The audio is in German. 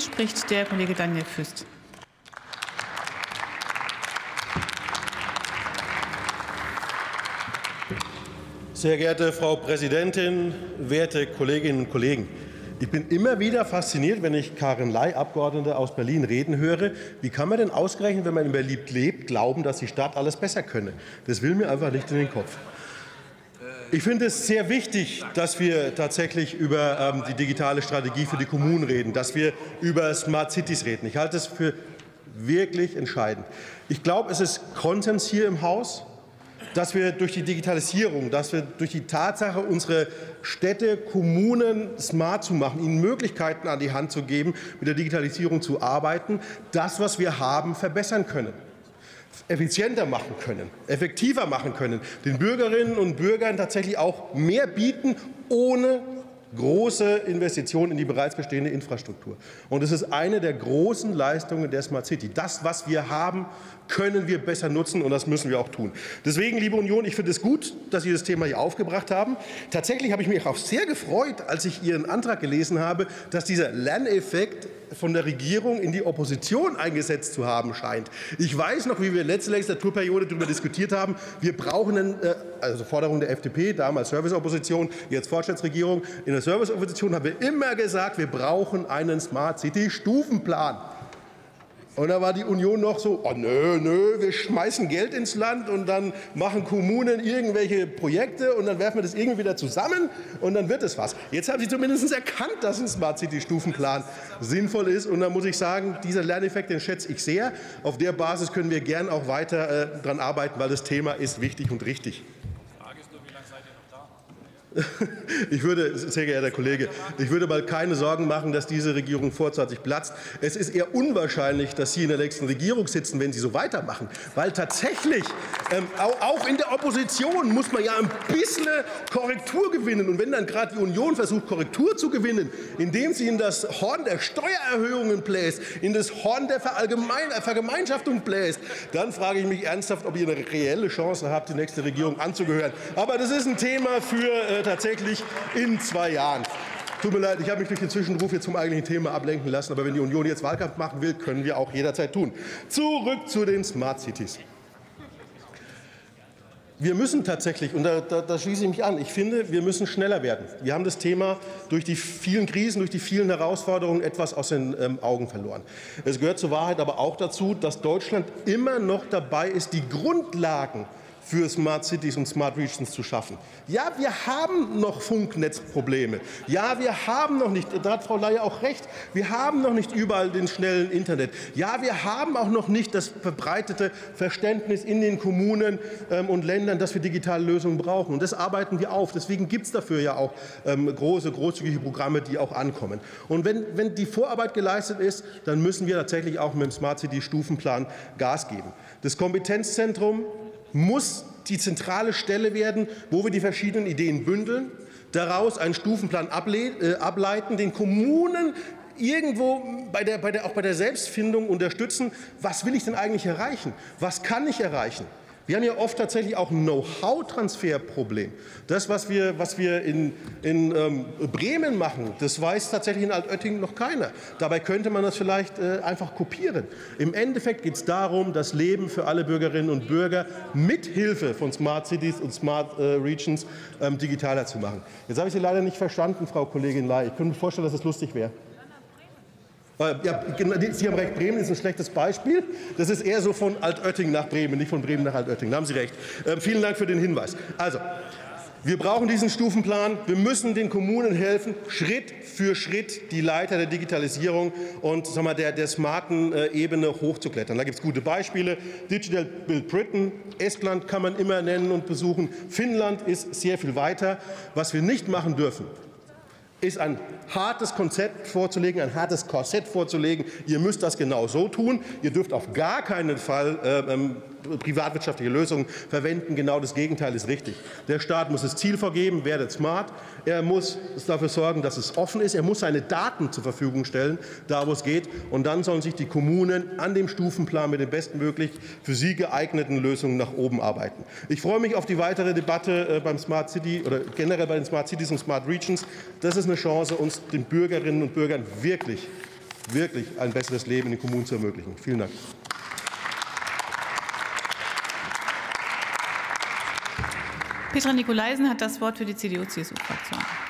spricht der Kollege Daniel Füst. Sehr geehrte Frau Präsidentin, werte Kolleginnen und Kollegen! Ich bin immer wieder fasziniert, wenn ich Karin Ley, Abgeordnete aus Berlin, reden höre. Wie kann man denn ausgerechnet, wenn man in Berlin lebt, glauben, dass die Stadt alles besser könne? Das will mir einfach nicht in den Kopf. Ich finde es sehr wichtig, dass wir tatsächlich über ähm, die digitale Strategie für die Kommunen reden, dass wir über Smart Cities reden. Ich halte es für wirklich entscheidend. Ich glaube, es ist Konsens hier im Haus, dass wir durch die Digitalisierung, dass wir durch die Tatsache, unsere Städte, Kommunen smart zu machen, ihnen Möglichkeiten an die Hand zu geben, mit der Digitalisierung zu arbeiten, das, was wir haben, verbessern können effizienter machen können, effektiver machen können, den Bürgerinnen und Bürgern tatsächlich auch mehr bieten, ohne große Investitionen in die bereits bestehende Infrastruktur. Und es ist eine der großen Leistungen der Smart City. Das, was wir haben, können wir besser nutzen, und das müssen wir auch tun. Deswegen, liebe Union, ich finde es gut, dass Sie das Thema hier aufgebracht haben. Tatsächlich habe ich mich auch sehr gefreut, als ich Ihren Antrag gelesen habe, dass dieser Lerneffekt von der Regierung in die Opposition eingesetzt zu haben scheint. Ich weiß noch, wie wir letzte Legislaturperiode darüber diskutiert haben, wir brauchen, einen, äh, also Forderung der FDP, damals Serviceopposition, jetzt Fortschrittsregierung. In der Serviceopposition haben wir immer gesagt, wir brauchen einen Smart City Stufenplan. Und da war die Union noch so, oh nö, nö, wir schmeißen Geld ins Land und dann machen Kommunen irgendwelche Projekte und dann werfen wir das irgendwie wieder zusammen und dann wird es was. Jetzt haben sie zumindest erkannt, dass ein Smart City Stufenplan sinnvoll ist und da muss ich sagen, dieser Lerneffekt, den schätze ich sehr. Auf der Basis können wir gern auch weiter äh, daran arbeiten, weil das Thema ist wichtig und richtig. Ich würde, sehr geehrter Kollege, ich würde mal keine Sorgen machen, dass diese Regierung vorzeitig platzt. Es ist eher unwahrscheinlich, dass Sie in der nächsten Regierung sitzen, wenn Sie so weitermachen. Weil tatsächlich, ähm, auch in der Opposition muss man ja ein bisschen Korrektur gewinnen. Und wenn dann gerade die Union versucht, Korrektur zu gewinnen, indem sie in das Horn der Steuererhöhungen bläst, in das Horn der Verallgemein Vergemeinschaftung bläst, dann frage ich mich ernsthaft, ob ihr eine reelle Chance habt, die nächste Regierung anzugehören. Aber das ist ein Thema für äh, tatsächlich in zwei Jahren. Tut mir leid, ich habe mich durch den Zwischenruf jetzt vom eigentlichen Thema ablenken lassen. Aber wenn die Union jetzt Wahlkampf machen will, können wir auch jederzeit tun. Zurück zu den Smart Cities. Wir müssen tatsächlich, und da, da, da, schließe ich mich an, ich finde, wir müssen schneller werden. Wir haben das Thema durch die vielen Krisen, durch die vielen Herausforderungen etwas aus den ähm, Augen verloren. Es gehört zur Wahrheit aber auch dazu, dass Deutschland immer noch dabei ist, die Grundlagen für Smart Cities und Smart Regions zu schaffen. Ja, wir haben noch Funknetzprobleme. Ja, wir haben noch nicht, da hat Frau Leier auch recht, wir haben noch nicht überall den schnellen Internet. Ja, wir haben auch noch nicht das verbreitete Verständnis in den Kommunen ähm, und Ländern, dass wir digitale Lösungen brauchen. Und das arbeiten wir auf. Deswegen gibt es dafür ja auch ähm, große, großzügige Programme, die auch ankommen. Und wenn, wenn die Vorarbeit geleistet ist, dann müssen wir tatsächlich auch mit dem Smart City Stufenplan Gas geben. Das Kompetenzzentrum muss die zentrale Stelle werden, wo wir die verschiedenen Ideen bündeln, daraus einen Stufenplan äh, ableiten, den Kommunen irgendwo bei der, bei der, auch bei der Selbstfindung unterstützen, was will ich denn eigentlich erreichen? Was kann ich erreichen? Wir haben ja oft tatsächlich auch ein Know-how-Transferproblem. Das, was wir, was wir in, in ähm, Bremen machen, das weiß tatsächlich in Altöttingen noch keiner. Dabei könnte man das vielleicht äh, einfach kopieren. Im Endeffekt geht es darum, das Leben für alle Bürgerinnen und Bürger mit Hilfe von Smart Cities und Smart äh, Regions ähm, digitaler zu machen. Jetzt habe ich Sie leider nicht verstanden, Frau Kollegin Ley. Ich könnte mir vorstellen, dass es das lustig wäre. Ja, Sie haben recht, Bremen ist ein schlechtes Beispiel. Das ist eher so von Altötting nach Bremen, nicht von Bremen nach Altötting. Da haben Sie recht. Ähm, vielen Dank für den Hinweis. Also, wir brauchen diesen Stufenplan. Wir müssen den Kommunen helfen, Schritt für Schritt die Leiter der Digitalisierung und sagen wir, der, der smarten äh, Ebene hochzuklettern. Da gibt es gute Beispiele. Digital Build Britain, Estland kann man immer nennen und besuchen. Finnland ist sehr viel weiter. Was wir nicht machen dürfen, ist ein hartes Konzept vorzulegen, ein hartes Korsett vorzulegen. Ihr müsst das genau so tun. Ihr dürft auf gar keinen Fall äh, ähm, privatwirtschaftliche Lösungen verwenden. Genau das Gegenteil ist richtig. Der Staat muss das Ziel vorgeben, werdet smart. Er muss dafür sorgen, dass es offen ist. Er muss seine Daten zur Verfügung stellen, da wo es geht. Und dann sollen sich die Kommunen an dem Stufenplan mit den bestmöglich für sie geeigneten Lösungen nach oben arbeiten. Ich freue mich auf die weitere Debatte äh, beim Smart City oder generell bei den Smart Cities und Smart Regions. Das ist eine Chance, uns den Bürgerinnen und Bürgern wirklich wirklich ein besseres Leben in den Kommunen zu ermöglichen. Vielen Dank. Petra Nikolaisen hat das Wort für die CDU-CSU-Fraktion.